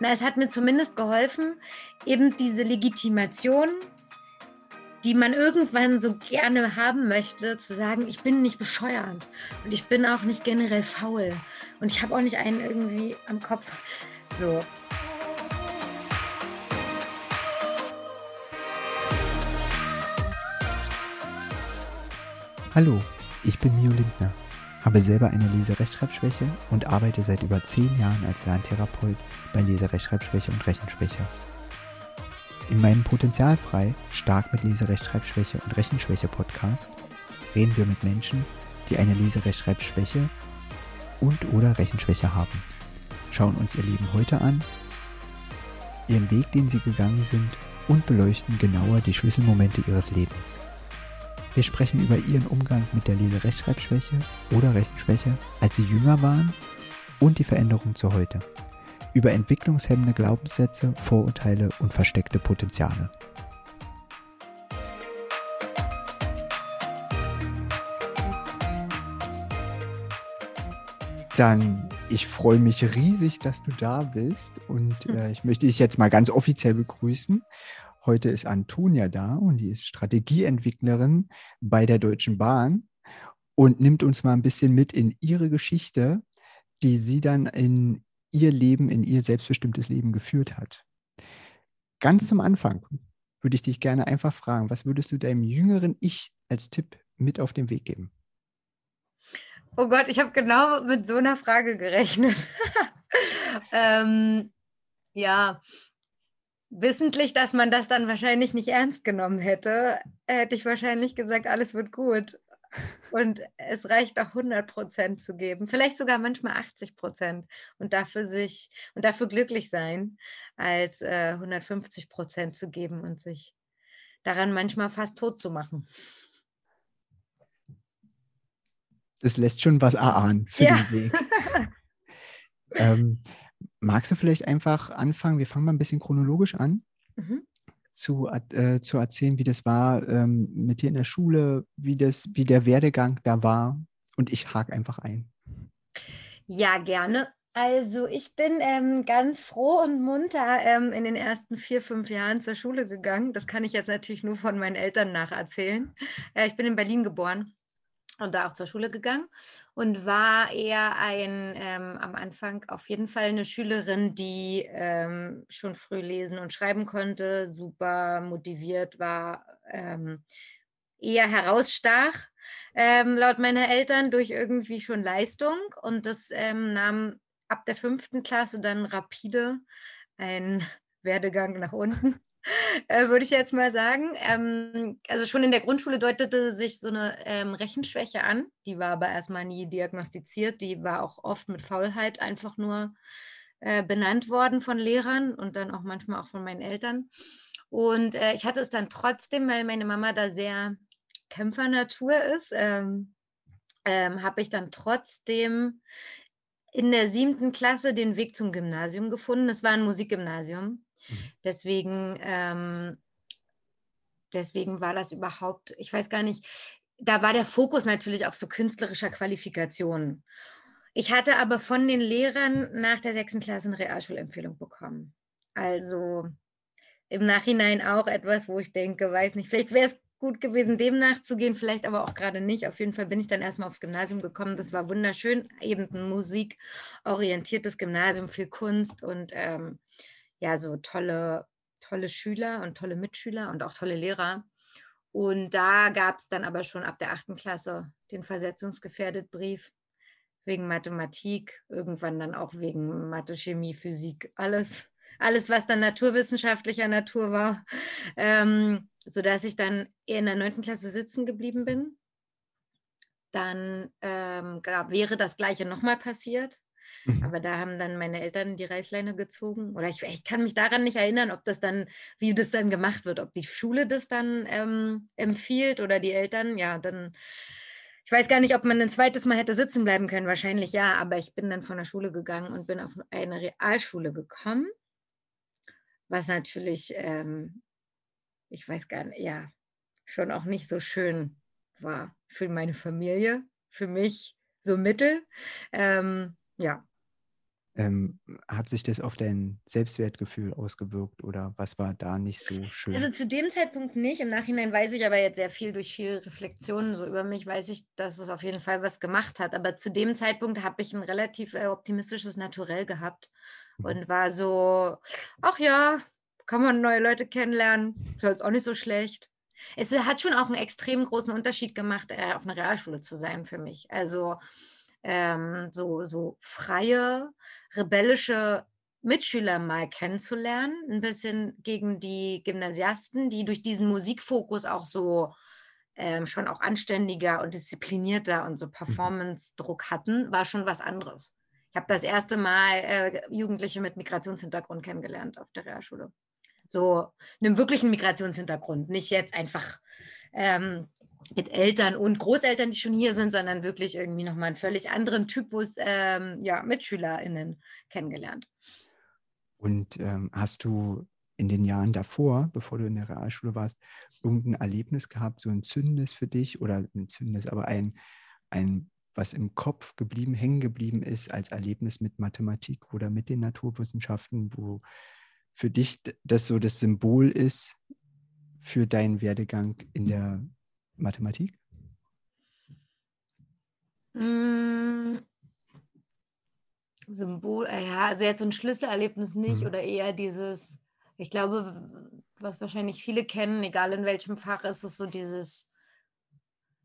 Na, es hat mir zumindest geholfen, eben diese Legitimation, die man irgendwann so gerne haben möchte, zu sagen, ich bin nicht bescheuert und ich bin auch nicht generell faul und ich habe auch nicht einen irgendwie am Kopf. So. Hallo, ich bin Mio Lindner habe selber eine Leserechtschreibschwäche und arbeite seit über zehn Jahren als Lerntherapeut bei Leserechtschreibschwäche und Rechenschwäche. In meinem Potenzialfrei stark mit Leserechtschreibschwäche und Rechenschwäche Podcast reden wir mit Menschen, die eine Leserechtschreibschwäche und oder Rechenschwäche haben. Schauen uns ihr Leben heute an, ihren Weg, den sie gegangen sind und beleuchten genauer die Schlüsselmomente ihres Lebens. Wir sprechen über ihren Umgang mit der Leserechtschreibschwäche oder Rechenschwäche, als sie jünger waren und die Veränderung zu heute. Über entwicklungshemmende Glaubenssätze, Vorurteile und versteckte Potenziale. Dann, ich freue mich riesig, dass du da bist und hm. äh, ich möchte dich jetzt mal ganz offiziell begrüßen Heute ist Antonia da und die ist Strategieentwicklerin bei der Deutschen Bahn und nimmt uns mal ein bisschen mit in ihre Geschichte, die sie dann in ihr Leben, in ihr selbstbestimmtes Leben geführt hat. Ganz zum Anfang würde ich dich gerne einfach fragen, was würdest du deinem jüngeren Ich als Tipp mit auf den Weg geben? Oh Gott, ich habe genau mit so einer Frage gerechnet. ähm, ja, wissentlich, dass man das dann wahrscheinlich nicht ernst genommen hätte, hätte ich wahrscheinlich gesagt, alles wird gut. Und es reicht auch 100 Prozent zu geben, vielleicht sogar manchmal 80 Prozent und dafür sich und dafür glücklich sein, als äh, 150 Prozent zu geben und sich daran manchmal fast tot zu machen. Das lässt schon was erahnen für ja. den Weg. ähm, Magst du vielleicht einfach anfangen? Wir fangen mal ein bisschen chronologisch an. Mhm. Zu, äh, zu erzählen, wie das war ähm, mit dir in der Schule, wie, das, wie der Werdegang da war. Und ich hake einfach ein. Ja, gerne. Also ich bin ähm, ganz froh und munter ähm, in den ersten vier, fünf Jahren zur Schule gegangen. Das kann ich jetzt natürlich nur von meinen Eltern nacherzählen. Äh, ich bin in Berlin geboren und da auch zur Schule gegangen und war eher ein ähm, am Anfang auf jeden Fall eine Schülerin, die ähm, schon früh lesen und schreiben konnte, super motiviert war, ähm, eher herausstach ähm, laut meiner Eltern durch irgendwie schon Leistung und das ähm, nahm ab der fünften Klasse dann rapide ein Werdegang nach unten äh, würde ich jetzt mal sagen. Ähm, also schon in der Grundschule deutete sich so eine ähm, Rechenschwäche an. Die war aber erstmal nie diagnostiziert. Die war auch oft mit Faulheit einfach nur äh, benannt worden von Lehrern und dann auch manchmal auch von meinen Eltern. Und äh, ich hatte es dann trotzdem, weil meine Mama da sehr Kämpfernatur ist, ähm, ähm habe ich dann trotzdem in der siebten Klasse den Weg zum Gymnasium gefunden. Es war ein Musikgymnasium. Mhm. Deswegen, ähm, deswegen war das überhaupt, ich weiß gar nicht, da war der Fokus natürlich auf so künstlerischer Qualifikation. Ich hatte aber von den Lehrern nach der sechsten Klasse eine Realschulempfehlung bekommen. Also im Nachhinein auch etwas, wo ich denke, weiß nicht, vielleicht wäre es gut gewesen, dem nachzugehen, vielleicht aber auch gerade nicht. Auf jeden Fall bin ich dann erstmal aufs Gymnasium gekommen. Das war wunderschön, eben ein musikorientiertes Gymnasium, viel Kunst und ähm, ja, so tolle, tolle Schüler und tolle Mitschüler und auch tolle Lehrer. Und da gab es dann aber schon ab der achten Klasse den versetzungsgefährdet Brief wegen Mathematik, irgendwann dann auch wegen Mathe, Chemie, Physik, alles, alles, was dann naturwissenschaftlicher Natur war, ähm, sodass ich dann in der neunten Klasse sitzen geblieben bin. Dann ähm, wäre das Gleiche nochmal passiert. Mhm. Aber da haben dann meine Eltern die Reißleine gezogen. Oder ich, ich, kann mich daran nicht erinnern, ob das dann, wie das dann gemacht wird, ob die Schule das dann ähm, empfiehlt oder die Eltern. Ja, dann, ich weiß gar nicht, ob man ein zweites Mal hätte sitzen bleiben können. Wahrscheinlich ja, aber ich bin dann von der Schule gegangen und bin auf eine Realschule gekommen. Was natürlich, ähm, ich weiß gar nicht, ja, schon auch nicht so schön war für meine Familie, für mich so mittel. Ähm, ja, Ähm, hat sich das auf dein Selbstwertgefühl ausgewirkt oder was war da nicht so schön? Also zu dem Zeitpunkt nicht. Im Nachhinein weiß ich aber jetzt sehr viel durch viele Reflexionen so über mich, weiß ich, dass es auf jeden Fall was gemacht hat. Aber zu dem Zeitpunkt habe ich ein relativ äh, optimistisches Naturell gehabt mhm. und war so, ach ja, kann man neue Leute kennenlernen, ist jetzt auch nicht so schlecht. Es hat schon auch einen extrem großen Unterschied gemacht, äh, auf einer Realschule zu sein für mich. Also ähm, so, so freie, rebellische Mitschüler mal kennenzulernen, ein bisschen gegen die Gymnasiasten, die durch diesen Musikfokus auch so ähm, schon auch anständiger und disziplinierter und so mhm. Performance-Druck hatten, war schon was anderes. Ich habe das erste Mal äh, Jugendliche mit Migrationshintergrund kennengelernt auf der Realschule. So einem wirklichen Migrationshintergrund, nicht jetzt einfach ähm, mit Eltern und Großeltern, die schon hier sind, sondern wirklich irgendwie nochmal einen völlig anderen Typus ähm, ja, MitschülerInnen kennengelernt. Und ähm, hast du in den Jahren davor, bevor du in der Realschule warst, irgendein Erlebnis gehabt, so ein Zündendes für dich oder ein Zündendes, aber ein, ein, was im Kopf geblieben, hängen geblieben ist als Erlebnis mit Mathematik oder mit den Naturwissenschaften, wo für dich das so das Symbol ist für deinen Werdegang in der Mathematik? Mm. Symbol, äh, ja, also jetzt so ein Schlüsselerlebnis nicht mhm. oder eher dieses, ich glaube, was wahrscheinlich viele kennen, egal in welchem Fach, ist es so dieses,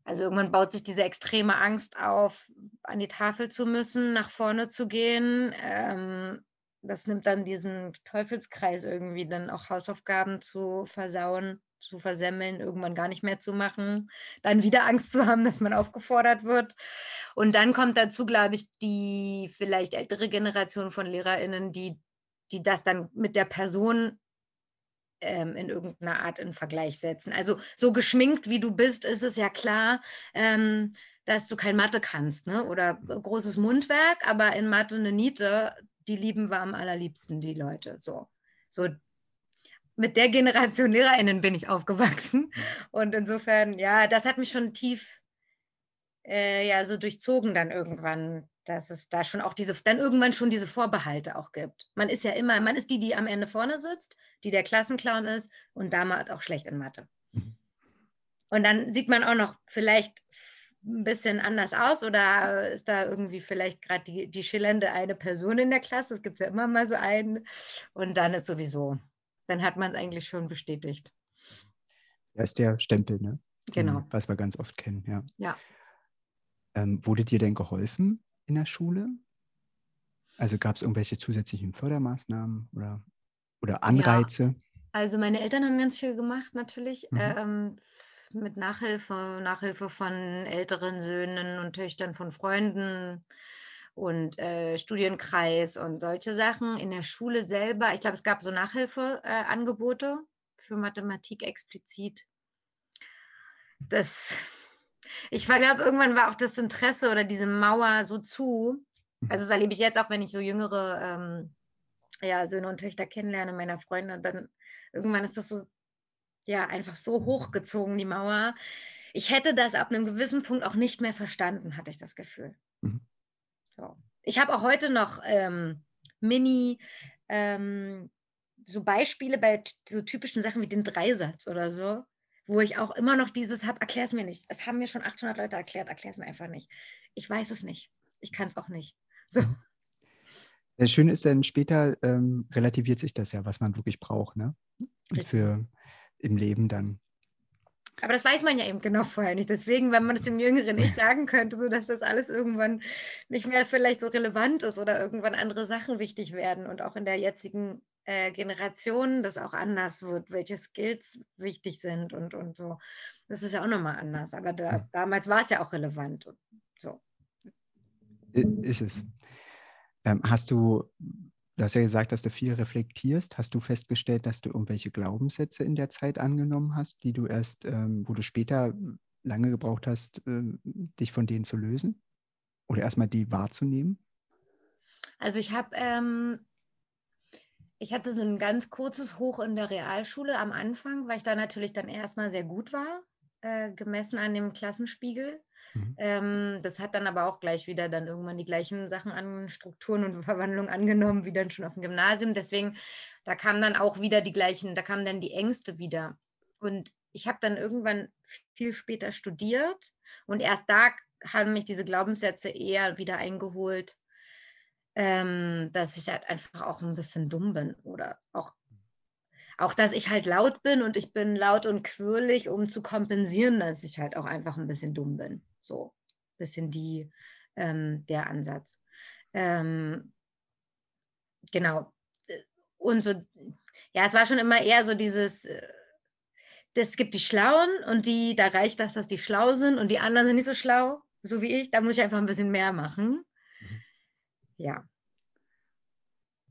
also irgendwann baut sich diese extreme Angst auf, an die Tafel zu müssen, nach vorne zu gehen. Ähm, das nimmt dann diesen Teufelskreis irgendwie, dann auch Hausaufgaben zu versauen zu versemmeln, irgendwann gar nicht mehr zu machen, dann wieder Angst zu haben, dass man aufgefordert wird. Und dann kommt dazu, glaube ich, die vielleicht ältere Generation von LehrerInnen, die, die das dann mit der Person ähm, in irgendeiner Art in Vergleich setzen. Also so geschminkt wie du bist, ist es ja klar, ähm, dass du kein Mathe kannst, ne? Oder großes Mundwerk, aber in Mathe eine Niete, die lieben wir am allerliebsten, die Leute. So. So mit der Generation LehrerInnen bin ich aufgewachsen. Mhm. Und insofern, ja, das hat mich schon tief äh, ja, so durchzogen dann irgendwann, dass es da schon auch diese, dann irgendwann schon diese Vorbehalte auch gibt. Man ist ja immer, man ist die, die am Ende vorne sitzt, die der Klassenclown ist und damals auch schlecht in Mathe. Mhm. Und dann sieht man auch noch vielleicht ein bisschen anders aus oder ist da irgendwie vielleicht gerade die, die schillernde eine Person in der Klasse? Es gibt ja immer mal so einen. Und dann ist sowieso dann hat man es eigentlich schon bestätigt. Das ist der Stempel, ne? Genau. Was wir ganz oft kennen, ja. Ja. Ähm, wurde dir denn geholfen in der Schule? Also gab es irgendwelche zusätzlichen Fördermaßnahmen oder, oder Anreize? Ja. Also meine Eltern haben ganz viel gemacht natürlich. Mhm. Ähm, mit Nachhilfe, Nachhilfe von älteren Söhnen und Töchtern von Freunden und äh, Studienkreis und solche Sachen. In der Schule selber, ich glaube, es gab so Nachhilfeangebote äh, für Mathematik explizit. Das, ich glaube, irgendwann war auch das Interesse oder diese Mauer so zu. Mhm. Also das erlebe ich jetzt auch, wenn ich so jüngere ähm, ja, Söhne und Töchter kennenlerne, meiner Freunde, dann irgendwann ist das so, ja, einfach so hochgezogen, die Mauer. Ich hätte das ab einem gewissen Punkt auch nicht mehr verstanden, hatte ich das Gefühl. So. Ich habe auch heute noch ähm, Mini, ähm, so Beispiele bei so typischen Sachen wie den Dreisatz oder so, wo ich auch immer noch dieses habe, erklär es mir nicht. Es haben mir schon 800 Leute erklärt, erklär es mir einfach nicht. Ich weiß es nicht. Ich kann es auch nicht. So. Mhm. Das Schöne ist dann später ähm, relativiert sich das ja, was man wirklich braucht, ne? Für im Leben dann. Aber das weiß man ja eben genau vorher nicht. Deswegen, wenn man es dem Jüngeren nicht sagen könnte, so dass das alles irgendwann nicht mehr vielleicht so relevant ist oder irgendwann andere Sachen wichtig werden und auch in der jetzigen äh, Generation das auch anders wird, welche Skills wichtig sind und, und so. Das ist ja auch nochmal anders. Aber da, damals war es ja auch relevant. Und so. Ist es. Ähm, hast du Du hast ja gesagt, dass du viel reflektierst. Hast du festgestellt, dass du irgendwelche Glaubenssätze in der Zeit angenommen hast, die du erst, ähm, wo du später lange gebraucht hast, äh, dich von denen zu lösen? Oder erstmal die wahrzunehmen? Also ich habe, ähm, ich hatte so ein ganz kurzes Hoch in der Realschule am Anfang, weil ich da natürlich dann erstmal sehr gut war. Äh, gemessen an dem Klassenspiegel. Mhm. Ähm, das hat dann aber auch gleich wieder dann irgendwann die gleichen Sachen an Strukturen und Verwandlung angenommen, wie dann schon auf dem Gymnasium. Deswegen, da kamen dann auch wieder die gleichen, da kamen dann die Ängste wieder. Und ich habe dann irgendwann viel später studiert und erst da haben mich diese Glaubenssätze eher wieder eingeholt, ähm, dass ich halt einfach auch ein bisschen dumm bin oder auch auch, dass ich halt laut bin und ich bin laut und quirlig, um zu kompensieren, dass ich halt auch einfach ein bisschen dumm bin. So ein bisschen die, ähm, der Ansatz. Ähm, genau. Und so, ja, es war schon immer eher so dieses, es äh, gibt die Schlauen und die, da reicht das, dass die schlau sind und die anderen sind nicht so schlau, so wie ich. Da muss ich einfach ein bisschen mehr machen. Mhm. Ja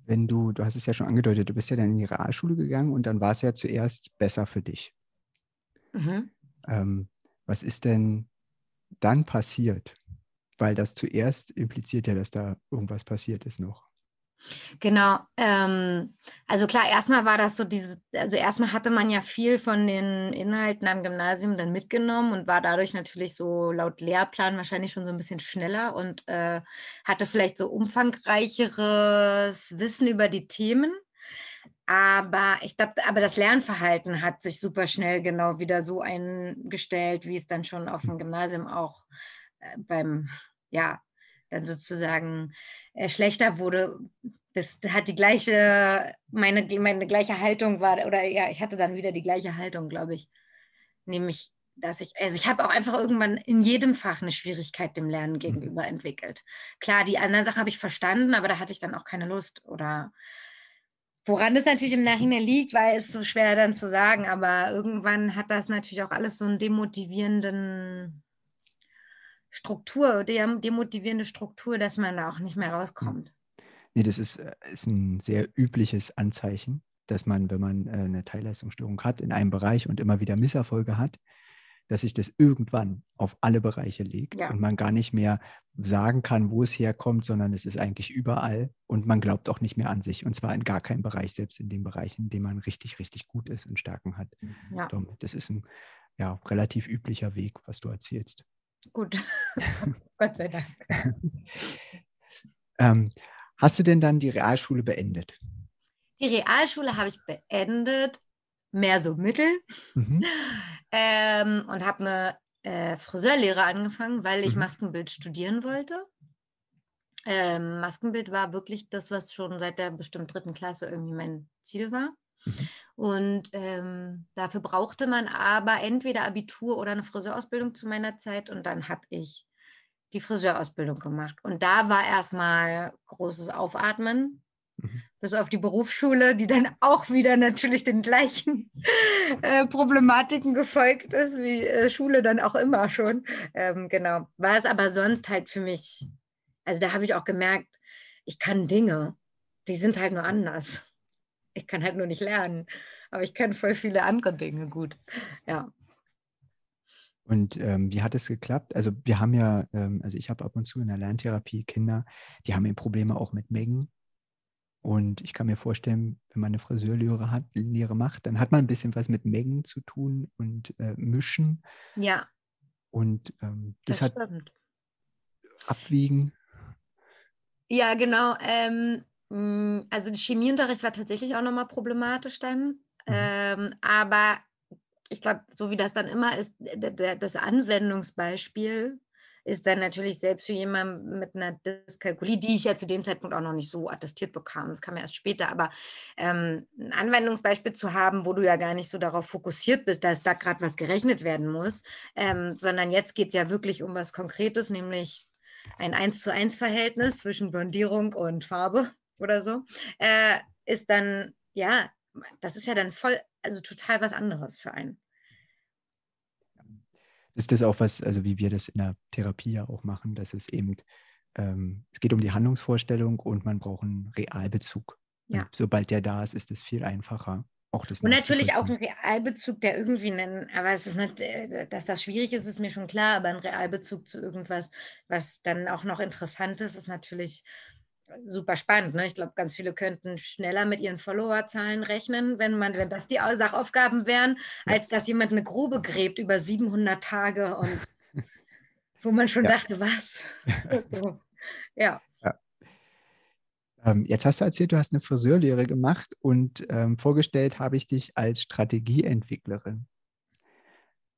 wenn du, du hast es ja schon angedeutet, du bist ja dann in die Realschule gegangen und dann war es ja zuerst besser für dich. Mhm. Ähm, was ist denn dann passiert? Weil das zuerst impliziert ja, dass da irgendwas passiert ist noch. Genau. Ähm, also klar, erstmal war das so diese, also erstmal hatte man ja viel von den Inhalten am Gymnasium dann mitgenommen und war dadurch natürlich so laut Lehrplan wahrscheinlich schon so ein bisschen schneller und äh, hatte vielleicht so umfangreicheres Wissen über die Themen. Aber ich glaube, aber das Lernverhalten hat sich super schnell genau wieder so eingestellt, wie es dann schon auf dem Gymnasium auch äh, beim, ja, dann sozusagen äh, schlechter wurde. Das hat die gleiche, meine, meine gleiche Haltung war, oder ja, ich hatte dann wieder die gleiche Haltung, glaube ich. Nämlich, dass ich, also ich habe auch einfach irgendwann in jedem Fach eine Schwierigkeit dem Lernen mhm. gegenüber entwickelt. Klar, die anderen Sachen habe ich verstanden, aber da hatte ich dann auch keine Lust oder Woran es natürlich im Nachhinein liegt, weil es so schwer dann zu sagen, aber irgendwann hat das natürlich auch alles so einen demotivierenden Struktur, demotivierende Struktur, dass man da auch nicht mehr rauskommt. Nee, das ist, äh, ist ein sehr übliches Anzeichen, dass man, wenn man äh, eine Teilleistungsstörung hat in einem Bereich und immer wieder Misserfolge hat, dass sich das irgendwann auf alle Bereiche legt ja. und man gar nicht mehr sagen kann, wo es herkommt, sondern es ist eigentlich überall und man glaubt auch nicht mehr an sich und zwar in gar keinem Bereich, selbst in den Bereichen, in denen man richtig, richtig gut ist und Stärken hat. Ja. Das ist ein ja, relativ üblicher Weg, was du erzählst. Gut, Gott sei Dank. ähm, hast du denn dann die Realschule beendet? Die Realschule habe ich beendet, mehr so mittel, mhm. ähm, und habe eine äh, Friseurlehre angefangen, weil ich mhm. Maskenbild studieren wollte. Ähm, Maskenbild war wirklich das, was schon seit der bestimmt dritten Klasse irgendwie mein Ziel war. Mhm. Und ähm, dafür brauchte man aber entweder Abitur oder eine Friseurausbildung zu meiner Zeit. Und dann habe ich die Friseurausbildung gemacht. Und da war erstmal großes Aufatmen, mhm. bis auf die Berufsschule, die dann auch wieder natürlich den gleichen äh, Problematiken gefolgt ist, wie äh, Schule dann auch immer schon. Ähm, genau. War es aber sonst halt für mich, also da habe ich auch gemerkt, ich kann Dinge, die sind halt nur anders. Ich kann halt nur nicht lernen. Aber ich kann voll viele andere Dinge gut. Ja. Und ähm, wie hat es geklappt? Also wir haben ja, ähm, also ich habe ab und zu in der Lerntherapie Kinder, die haben eben Probleme auch mit Mengen. Und ich kann mir vorstellen, wenn man eine Friseurlehre hat, Lehre macht, dann hat man ein bisschen was mit Mengen zu tun und äh, Mischen. Ja. Und ähm, das, das, hat stimmt. Abwiegen. Ja, genau. Ähm, hm, also der Chemieunterricht war tatsächlich auch nochmal problematisch dann. Mhm. Ähm, aber ich glaube, so wie das dann immer ist, das Anwendungsbeispiel ist dann natürlich selbst für jemanden mit einer Dyskalkulie, die ich ja zu dem Zeitpunkt auch noch nicht so attestiert bekam, das kam erst später, aber ähm, ein Anwendungsbeispiel zu haben, wo du ja gar nicht so darauf fokussiert bist, dass da gerade was gerechnet werden muss, ähm, sondern jetzt geht es ja wirklich um was Konkretes, nämlich ein 1 zu 1 Verhältnis zwischen Blondierung und Farbe oder so, äh, ist dann, ja, das ist ja dann voll, also total was anderes für einen. Ist das auch was, also wie wir das in der Therapie ja auch machen, dass es eben, ähm, es geht um die Handlungsvorstellung und man braucht einen Realbezug. Ja. Und sobald der da ist, ist es viel einfacher. Auch das und natürlich auch ein Realbezug, der irgendwie nennen, aber es ist nicht, äh, dass das schwierig ist, ist mir schon klar, aber ein Realbezug zu irgendwas, was dann auch noch interessant ist, ist natürlich super spannend. Ne? Ich glaube, ganz viele könnten schneller mit ihren Followerzahlen rechnen, wenn man, wenn das die Sachaufgaben wären, als dass jemand eine Grube gräbt über 700 Tage und wo man schon ja. dachte, was? so. Ja. ja. Ähm, jetzt hast du erzählt, du hast eine Friseurlehre gemacht und ähm, vorgestellt habe ich dich als Strategieentwicklerin.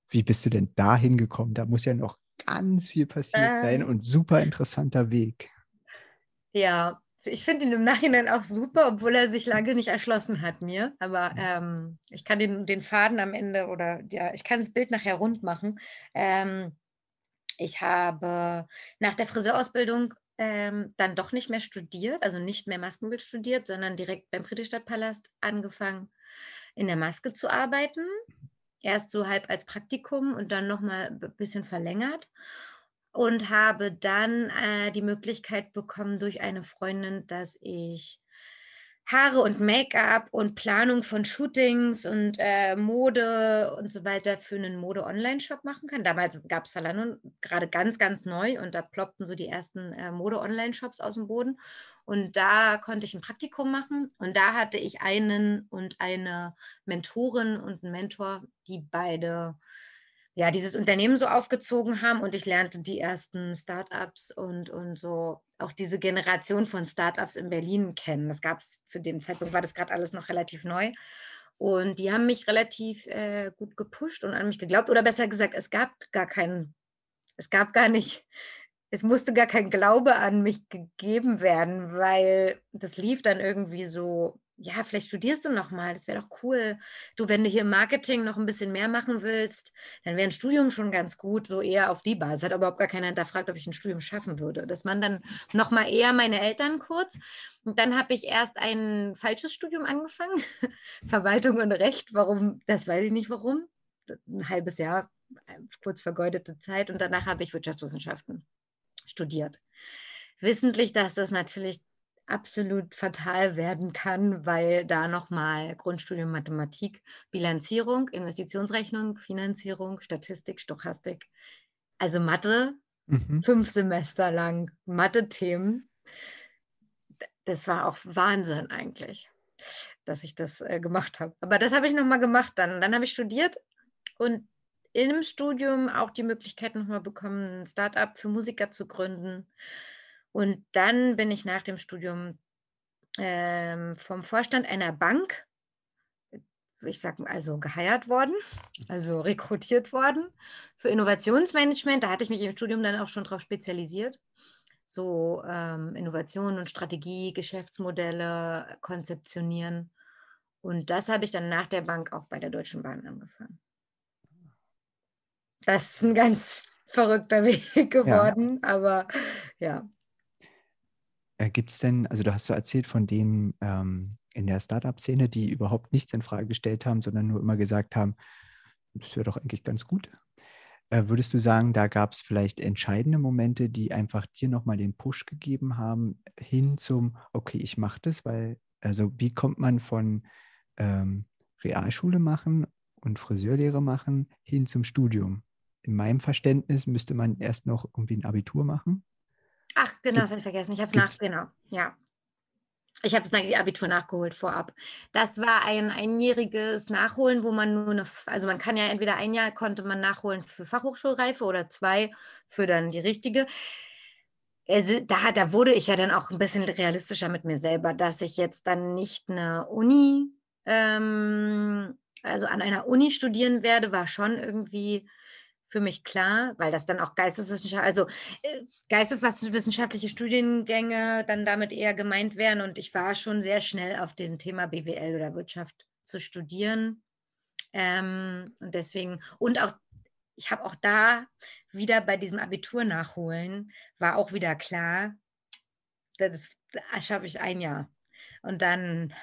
Wie bist du denn da hingekommen? Da muss ja noch ganz viel passiert ähm, sein und super interessanter Weg. Ja, ich finde ihn im Nachhinein auch super, obwohl er sich lange nicht erschlossen hat mir. Aber mhm. ähm, ich kann den, den Faden am Ende oder ja, ich kann das Bild nachher rund machen. Ähm, ich habe nach der Friseurausbildung ähm, dann doch nicht mehr studiert, also nicht mehr Maskenbild studiert, sondern direkt beim Friedrichstadtpalast angefangen, in der Maske zu arbeiten. Erst so halb als Praktikum und dann nochmal ein bisschen verlängert und habe dann äh, die Möglichkeit bekommen durch eine Freundin, dass ich Haare und Make-up und Planung von Shootings und äh, Mode und so weiter für einen Mode-Online-Shop machen kann. Damals gab es Salano gerade ganz, ganz neu und da ploppten so die ersten äh, Mode-Online-Shops aus dem Boden. Und da konnte ich ein Praktikum machen und da hatte ich einen und eine Mentorin und einen Mentor, die beide ja, dieses Unternehmen so aufgezogen haben und ich lernte die ersten Startups und, und so auch diese Generation von Startups in Berlin kennen. Das gab es zu dem Zeitpunkt, war das gerade alles noch relativ neu. Und die haben mich relativ äh, gut gepusht und an mich geglaubt. Oder besser gesagt, es gab gar keinen, es gab gar nicht, es musste gar kein Glaube an mich gegeben werden, weil das lief dann irgendwie so ja, vielleicht studierst du noch mal, das wäre doch cool. Du, wenn du hier im Marketing noch ein bisschen mehr machen willst, dann wäre ein Studium schon ganz gut, so eher auf die Basis. Hat aber überhaupt gar keiner hinterfragt, ob ich ein Studium schaffen würde. Das waren dann noch mal eher meine Eltern kurz. Und dann habe ich erst ein falsches Studium angefangen, Verwaltung und Recht. Warum, das weiß ich nicht warum. Ein halbes Jahr, äh, kurz vergeudete Zeit. Und danach habe ich Wirtschaftswissenschaften studiert. Wissentlich, dass das natürlich absolut fatal werden kann, weil da nochmal Grundstudium Mathematik, Bilanzierung, Investitionsrechnung, Finanzierung, Statistik, Stochastik, also Mathe, mhm. fünf Semester lang Mathe-Themen. Das war auch Wahnsinn eigentlich, dass ich das äh, gemacht habe. Aber das habe ich nochmal gemacht dann. Dann habe ich studiert und im Studium auch die Möglichkeit nochmal bekommen, ein Startup für Musiker zu gründen und dann bin ich nach dem Studium ähm, vom Vorstand einer Bank, ich sag mal, also geheiert worden, also rekrutiert worden für Innovationsmanagement. Da hatte ich mich im Studium dann auch schon darauf spezialisiert. So ähm, Innovation und Strategie, Geschäftsmodelle konzeptionieren. Und das habe ich dann nach der Bank auch bei der Deutschen Bahn angefangen. Das ist ein ganz verrückter Weg geworden, ja. aber ja, äh, Gibt es denn, also du hast so erzählt von denen ähm, in der Startup-Szene, die überhaupt nichts in Frage gestellt haben, sondern nur immer gesagt haben, das wäre doch eigentlich ganz gut. Äh, würdest du sagen, da gab es vielleicht entscheidende Momente, die einfach dir nochmal den Push gegeben haben, hin zum, okay, ich mache das, weil, also wie kommt man von ähm, Realschule machen und Friseurlehre machen hin zum Studium? In meinem Verständnis müsste man erst noch irgendwie ein Abitur machen Ach, genau, das habe ich vergessen. Ich habe es nach, genau, ja. Ich habe das Abitur nachgeholt vorab. Das war ein einjähriges Nachholen, wo man nur eine, also man kann ja entweder ein Jahr konnte man nachholen für Fachhochschulreife oder zwei für dann die richtige. Also da, da wurde ich ja dann auch ein bisschen realistischer mit mir selber, dass ich jetzt dann nicht eine Uni, ähm, also an einer Uni studieren werde, war schon irgendwie für mich klar, weil das dann auch Geisteswissenschaft, also äh, geisteswissenschaftliche Studiengänge dann damit eher gemeint wären. Und ich war schon sehr schnell auf dem Thema BWL oder Wirtschaft zu studieren. Ähm, und deswegen, und auch, ich habe auch da wieder bei diesem Abitur nachholen, war auch wieder klar, das schaffe ich ein Jahr. Und dann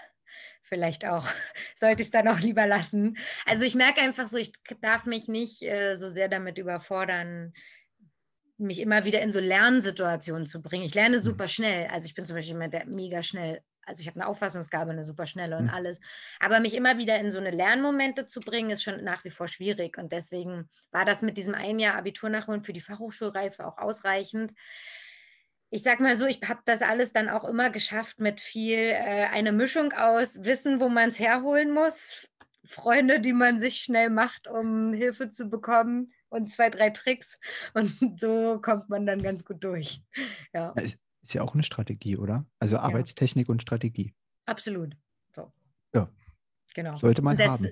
vielleicht auch, sollte ich es dann auch lieber lassen. Also ich merke einfach so, ich darf mich nicht äh, so sehr damit überfordern, mich immer wieder in so Lernsituationen zu bringen. Ich lerne mhm. super schnell. Also ich bin zum Beispiel immer der, mega schnell. Also ich habe eine Auffassungsgabe, eine super schnelle und mhm. alles. Aber mich immer wieder in so eine Lernmomente zu bringen, ist schon nach wie vor schwierig. Und deswegen war das mit diesem ein Jahr Abitur nachholen für die Fachhochschulreife auch ausreichend. Ich sag mal so, ich habe das alles dann auch immer geschafft mit viel, äh, eine Mischung aus Wissen, wo man es herholen muss, Freunde, die man sich schnell macht, um Hilfe zu bekommen und zwei, drei Tricks. Und so kommt man dann ganz gut durch. Ja. ist ja auch eine Strategie, oder? Also Arbeitstechnik ja. und Strategie. Absolut. So. Ja. Genau. Sollte man das, haben.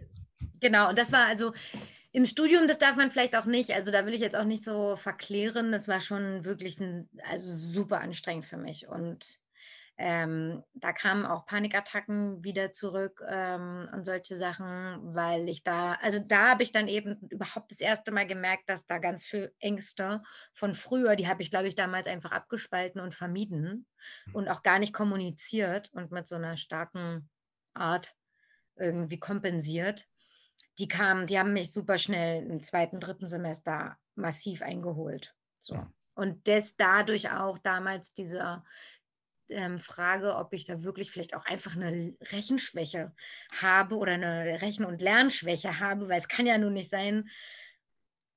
Genau, und das war also im Studium, das darf man vielleicht auch nicht, also da will ich jetzt auch nicht so verklären, das war schon wirklich ein, also super anstrengend für mich. Und ähm, da kamen auch Panikattacken wieder zurück ähm, und solche Sachen, weil ich da, also da habe ich dann eben überhaupt das erste Mal gemerkt, dass da ganz viel Ängste von früher, die habe ich, glaube ich, damals einfach abgespalten und vermieden mhm. und auch gar nicht kommuniziert und mit so einer starken Art irgendwie kompensiert die kamen, die haben mich super schnell im zweiten, dritten Semester massiv eingeholt. So. Ja. Und das dadurch auch damals diese ähm, Frage, ob ich da wirklich vielleicht auch einfach eine Rechenschwäche habe oder eine Rechen- und Lernschwäche habe, weil es kann ja nun nicht sein,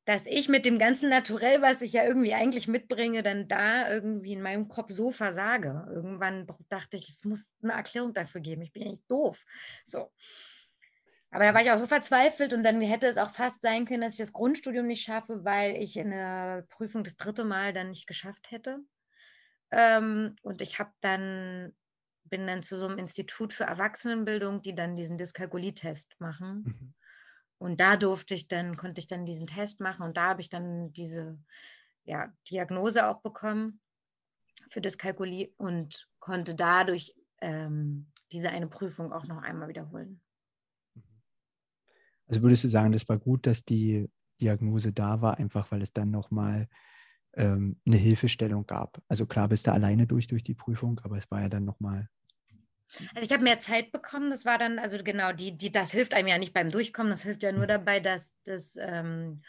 dass ich mit dem ganzen Naturell, was ich ja irgendwie eigentlich mitbringe, dann da irgendwie in meinem Kopf so versage. Irgendwann dachte ich, es muss eine Erklärung dafür geben. Ich bin ja nicht doof. So. Aber da war ich auch so verzweifelt und dann hätte es auch fast sein können, dass ich das Grundstudium nicht schaffe, weil ich in der Prüfung das dritte Mal dann nicht geschafft hätte. Ähm, und ich habe dann, bin dann zu so einem Institut für Erwachsenenbildung, die dann diesen Dyskalkulie-Test machen. Mhm. Und da durfte ich dann, konnte ich dann diesen Test machen und da habe ich dann diese ja, Diagnose auch bekommen für Dyskalkulie und konnte dadurch ähm, diese eine Prüfung auch noch einmal wiederholen. Also würdest du sagen, das war gut, dass die Diagnose da war, einfach weil es dann nochmal ähm, eine Hilfestellung gab. Also klar bist du alleine durch durch die Prüfung, aber es war ja dann nochmal. Also ich habe mehr Zeit bekommen. Das war dann, also genau, die, die, das hilft einem ja nicht beim Durchkommen, das hilft ja nur mhm. dabei, dass das ähm,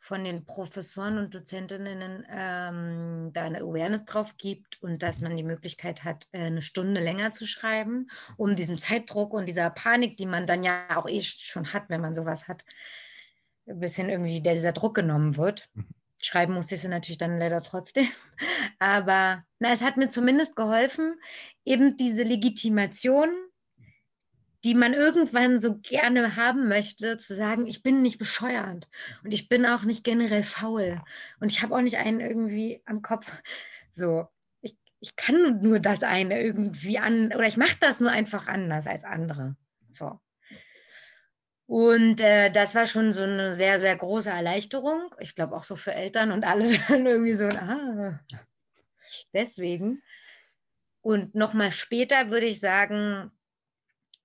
von den Professoren und Dozentinnen ähm, da eine Awareness drauf gibt und dass man die Möglichkeit hat, äh, eine Stunde länger zu schreiben, um diesen Zeitdruck und dieser Panik, die man dann ja auch eh schon hat, wenn man sowas hat, ein bisschen irgendwie dieser Druck genommen wird. Mhm. Schreiben musste ich sie natürlich dann leider trotzdem. Aber na, es hat mir zumindest geholfen, eben diese Legitimation die man irgendwann so gerne haben möchte, zu sagen, ich bin nicht bescheuert und ich bin auch nicht generell faul und ich habe auch nicht einen irgendwie am Kopf. So, ich, ich kann nur das eine irgendwie an oder ich mache das nur einfach anders als andere. So. Und äh, das war schon so eine sehr, sehr große Erleichterung. Ich glaube auch so für Eltern und alle dann irgendwie so, ah, deswegen. Und nochmal später würde ich sagen,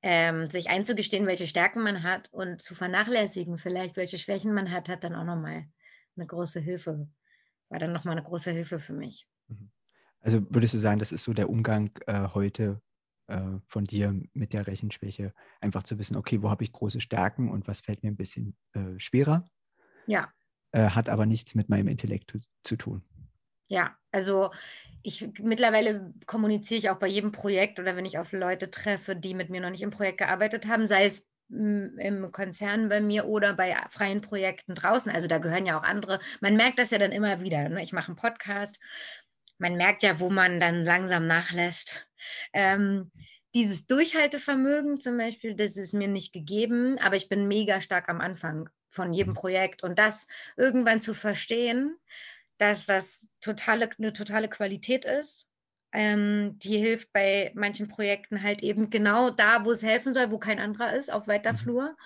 ähm, sich einzugestehen, welche Stärken man hat und zu vernachlässigen, vielleicht welche Schwächen man hat, hat dann auch nochmal eine große Hilfe, war dann nochmal eine große Hilfe für mich. Mhm. Also würdest du sagen, das ist so der Umgang äh, heute äh, von dir mit der Rechenschwäche, einfach zu wissen, okay, wo habe ich große Stärken und was fällt mir ein bisschen äh, schwerer? Ja. Äh, hat aber nichts mit meinem Intellekt zu, zu tun. Ja, also ich mittlerweile kommuniziere ich auch bei jedem Projekt oder wenn ich auf Leute treffe, die mit mir noch nicht im Projekt gearbeitet haben, sei es im Konzern bei mir oder bei freien Projekten draußen. Also da gehören ja auch andere. Man merkt das ja dann immer wieder. Ne? Ich mache einen Podcast. Man merkt ja, wo man dann langsam nachlässt. Ähm, dieses Durchhaltevermögen zum Beispiel, das ist mir nicht gegeben, aber ich bin mega stark am Anfang von jedem mhm. Projekt. Und das irgendwann zu verstehen, dass das totale, eine totale Qualität ist. Ähm, die hilft bei manchen Projekten halt eben genau da, wo es helfen soll, wo kein anderer ist, auf weiter mhm. Flur.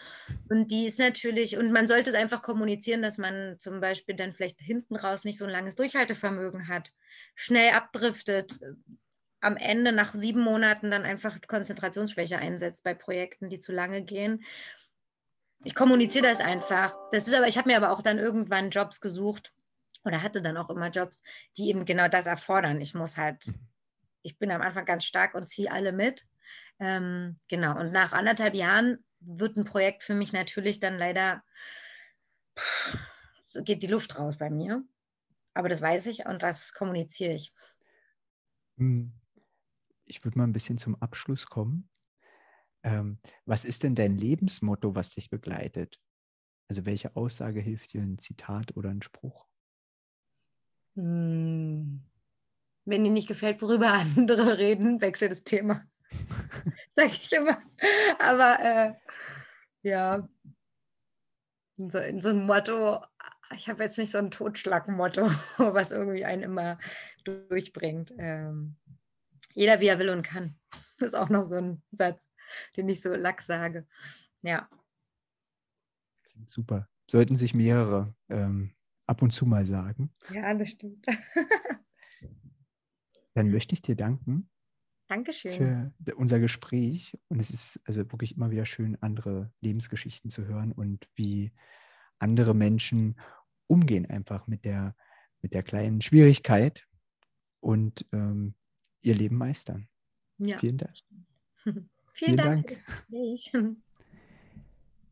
Und die ist natürlich, und man sollte es einfach kommunizieren, dass man zum Beispiel dann vielleicht hinten raus nicht so ein langes Durchhaltevermögen hat, schnell abdriftet, am Ende nach sieben Monaten dann einfach Konzentrationsschwäche einsetzt bei Projekten, die zu lange gehen. Ich kommuniziere das einfach. Das ist aber, ich habe mir aber auch dann irgendwann Jobs gesucht, oder hatte dann auch immer Jobs, die eben genau das erfordern. Ich muss halt, mhm. ich bin am Anfang ganz stark und ziehe alle mit. Ähm, genau, und nach anderthalb Jahren wird ein Projekt für mich natürlich dann leider, geht die Luft raus bei mir. Aber das weiß ich und das kommuniziere ich. Hm. Ich würde mal ein bisschen zum Abschluss kommen. Ähm, was ist denn dein Lebensmotto, was dich begleitet? Also welche Aussage hilft dir, ein Zitat oder ein Spruch? Hm. wenn dir nicht gefällt, worüber andere reden, wechsel das Thema. Sag ich immer. Aber äh, ja, in so, in so ein Motto, ich habe jetzt nicht so ein Totschlag-Motto, was irgendwie einen immer durchbringt. Ähm, jeder, wie er will und kann. Das ist auch noch so ein Satz, den ich so lack sage. Ja. Super. Sollten sich mehrere ähm, ab und zu mal sagen. Ja, das stimmt. Dann möchte ich dir danken. Dankeschön. Für unser Gespräch. Und es ist also wirklich immer wieder schön, andere Lebensgeschichten zu hören und wie andere Menschen umgehen einfach mit der, mit der kleinen Schwierigkeit und ähm, ihr Leben meistern. Ja. Vielen Dank. Vielen, Vielen Dank. Dank.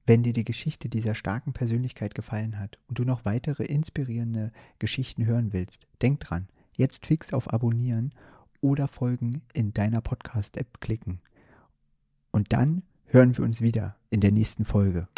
Wenn dir die Geschichte dieser starken Persönlichkeit gefallen hat und du noch weitere inspirierende Geschichten hören willst, denk dran, jetzt fix auf Abonnieren oder Folgen in deiner Podcast-App klicken. Und dann hören wir uns wieder in der nächsten Folge.